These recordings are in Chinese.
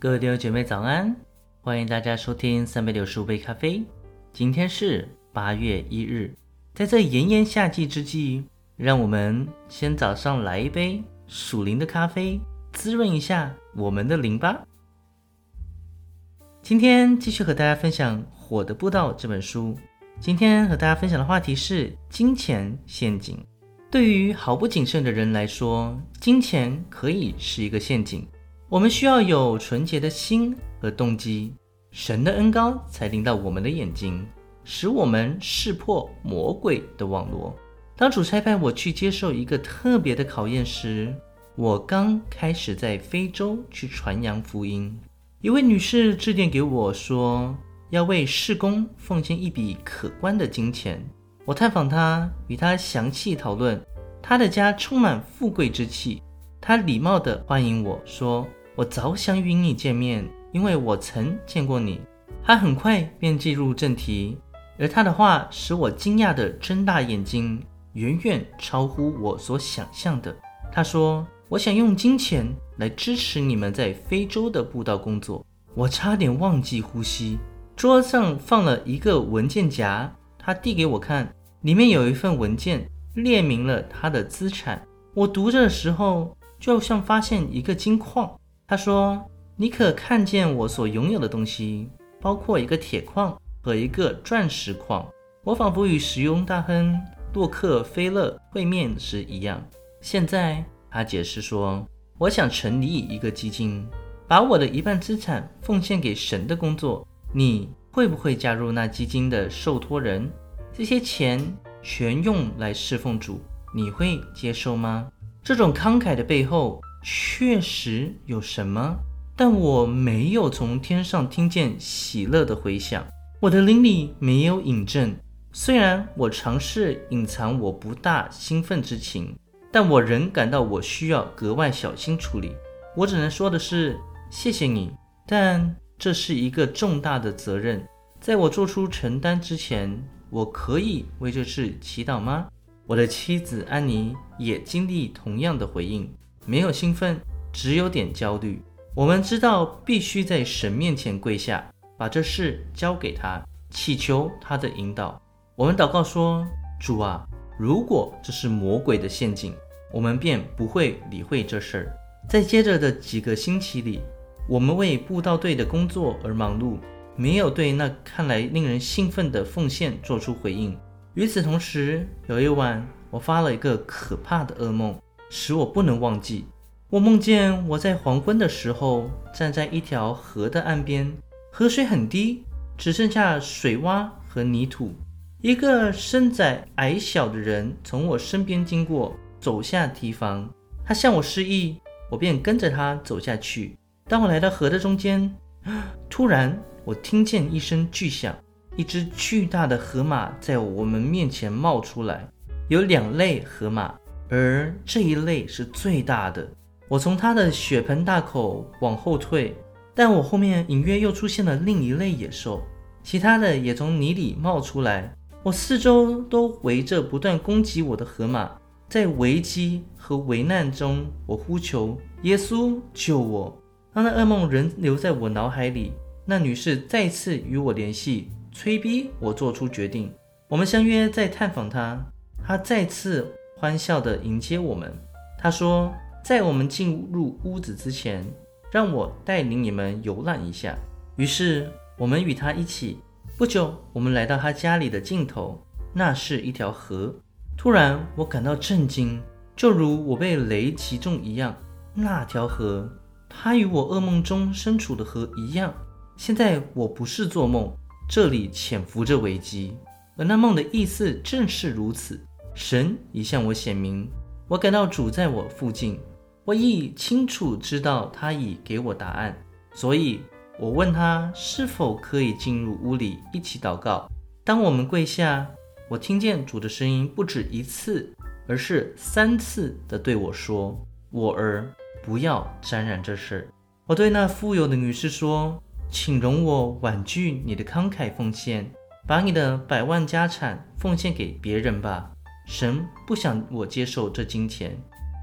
各位弟兄姐妹早安，欢迎大家收听三百六十五杯咖啡。今天是八月一日，在这炎炎夏季之际，让我们先早上来一杯属灵的咖啡，滋润一下我们的灵吧。今天继续和大家分享《火的步道》这本书。今天和大家分享的话题是金钱陷阱。对于毫不谨慎的人来说，金钱可以是一个陷阱。我们需要有纯洁的心和动机，神的恩高才临到我们的眼睛，使我们识破魔鬼的网络。当主差派我去接受一个特别的考验时，我刚开始在非洲去传扬福音。一位女士致电给我说，要为事工奉献一笔可观的金钱。我探访她，与她详细讨论。她的家充满富贵之气。她礼貌地欢迎我说。我早想与你见面，因为我曾见过你。他很快便进入正题，而他的话使我惊讶地睁大眼睛，远远超乎我所想象的。他说：“我想用金钱来支持你们在非洲的布道工作。”我差点忘记呼吸。桌上放了一个文件夹，他递给我看，里面有一份文件，列明了他的资产。我读着的时候，就像发现一个金矿。他说：“你可看见我所拥有的东西，包括一个铁矿和一个钻石矿。我仿佛与石油大亨洛克菲勒会面时一样。现在，他解释说，我想成立一个基金，把我的一半资产奉献给神的工作。你会不会加入那基金的受托人？这些钱全用来侍奉主，你会接受吗？这种慷慨的背后。”确实有什么，但我没有从天上听见喜乐的回响，我的灵里没有引证。虽然我尝试隐藏我不大兴奋之情，但我仍感到我需要格外小心处理。我只能说的是谢谢你，但这是一个重大的责任，在我做出承担之前，我可以为这事祈祷吗？我的妻子安妮也经历同样的回应。没有兴奋，只有点焦虑。我们知道必须在神面前跪下，把这事交给他，祈求他的引导。我们祷告说：“主啊，如果这是魔鬼的陷阱，我们便不会理会这事儿。”在接着的几个星期里，我们为布道队的工作而忙碌，没有对那看来令人兴奋的奉献做出回应。与此同时，有一晚，我发了一个可怕的噩梦。使我不能忘记，我梦见我在黄昏的时候站在一条河的岸边，河水很低，只剩下水洼和泥土。一个身材矮小的人从我身边经过，走下堤防。他向我示意，我便跟着他走下去。当我来到河的中间，突然我听见一声巨响，一只巨大的河马在我们面前冒出来，有两类河马。而这一类是最大的。我从它的血盆大口往后退，但我后面隐约又出现了另一类野兽，其他的也从泥里冒出来。我四周都围着不断攻击我的河马，在危机和危难中，我呼求耶稣救我。当那噩梦仍留在我脑海里，那女士再次与我联系，催逼我做出决定。我们相约再探访她，她再次。欢笑地迎接我们。他说：“在我们进入屋子之前，让我带领你们游览一下。”于是我们与他一起。不久，我们来到他家里的尽头，那是一条河。突然，我感到震惊，就如我被雷击中一样。那条河，它与我噩梦中身处的河一样。现在我不是做梦，这里潜伏着危机，而那梦的意思正是如此。神已向我显明，我感到主在我附近，我亦清楚知道他已给我答案，所以我问他是否可以进入屋里一起祷告。当我们跪下，我听见主的声音不止一次，而是三次的对我说：“我儿，不要沾染这事。”我对那富有的女士说：“请容我婉拒你的慷慨奉献，把你的百万家产奉献给别人吧。”神不想我接受这金钱。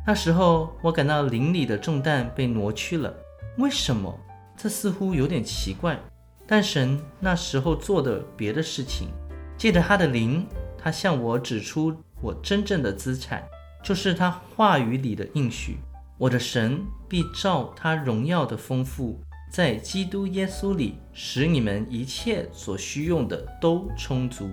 那时候，我感到灵里的重担被挪去了。为什么？这似乎有点奇怪。但神那时候做的别的事情，借着他的灵，他向我指出我真正的资产，就是他话语里的应许。我的神必照他荣耀的丰富，在基督耶稣里，使你们一切所需用的都充足。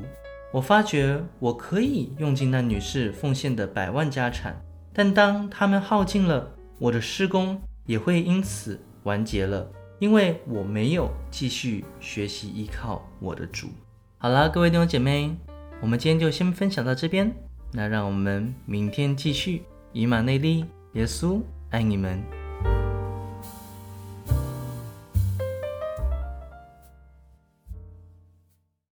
我发觉我可以用尽那女士奉献的百万家产，但当他们耗尽了，我的施工也会因此完结了。因为我没有继续学习依靠我的主。好了，各位弟兄姐妹，我们今天就先分享到这边。那让我们明天继续。以马内利，耶稣爱你们。